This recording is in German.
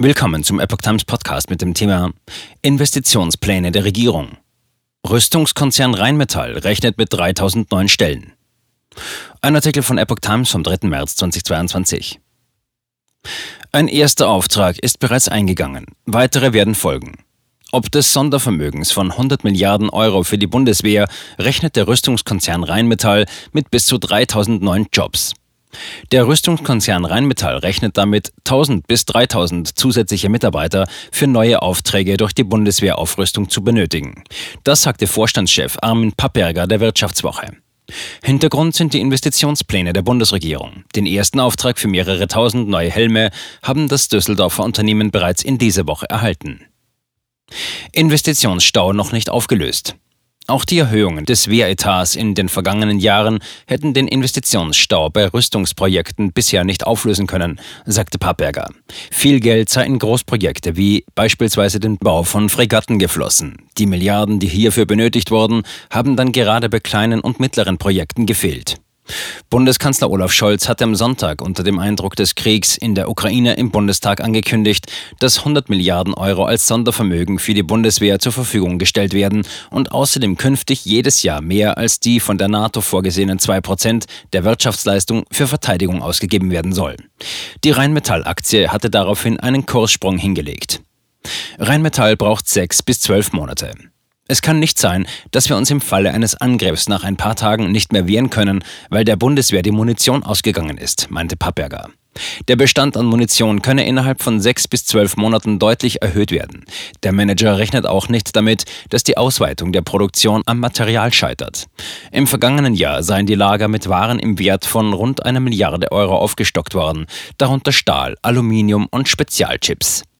Willkommen zum Epoch Times Podcast mit dem Thema Investitionspläne der Regierung. Rüstungskonzern Rheinmetall rechnet mit 3000 neuen Stellen. Ein Artikel von Epoch Times vom 3. März 2022. Ein erster Auftrag ist bereits eingegangen. Weitere werden folgen. Ob des Sondervermögens von 100 Milliarden Euro für die Bundeswehr rechnet der Rüstungskonzern Rheinmetall mit bis zu 3000 neuen Jobs. Der Rüstungskonzern Rheinmetall rechnet damit 1000 bis 3000 zusätzliche Mitarbeiter für neue Aufträge durch die Bundeswehraufrüstung zu benötigen. Das sagte Vorstandschef Armin Papperger der Wirtschaftswoche. Hintergrund sind die Investitionspläne der Bundesregierung. Den ersten Auftrag für mehrere tausend neue Helme haben das Düsseldorfer Unternehmen bereits in dieser Woche erhalten. Investitionsstau noch nicht aufgelöst. Auch die Erhöhungen des Wehretats in den vergangenen Jahren hätten den Investitionsstau bei Rüstungsprojekten bisher nicht auflösen können, sagte Papperger. Viel Geld sei in Großprojekte wie beispielsweise den Bau von Fregatten geflossen. Die Milliarden, die hierfür benötigt wurden, haben dann gerade bei kleinen und mittleren Projekten gefehlt. Bundeskanzler Olaf Scholz hatte am Sonntag unter dem Eindruck des Kriegs in der Ukraine im Bundestag angekündigt, dass 100 Milliarden Euro als Sondervermögen für die Bundeswehr zur Verfügung gestellt werden und außerdem künftig jedes Jahr mehr als die von der NATO vorgesehenen 2 Prozent der Wirtschaftsleistung für Verteidigung ausgegeben werden soll. Die Rheinmetall-Aktie hatte daraufhin einen Kurssprung hingelegt. Rheinmetall braucht sechs bis zwölf Monate. Es kann nicht sein, dass wir uns im Falle eines Angriffs nach ein paar Tagen nicht mehr wehren können, weil der Bundeswehr die Munition ausgegangen ist, meinte Papperger. Der Bestand an Munition könne innerhalb von sechs bis zwölf Monaten deutlich erhöht werden. Der Manager rechnet auch nicht damit, dass die Ausweitung der Produktion am Material scheitert. Im vergangenen Jahr seien die Lager mit Waren im Wert von rund einer Milliarde Euro aufgestockt worden, darunter Stahl, Aluminium und Spezialchips.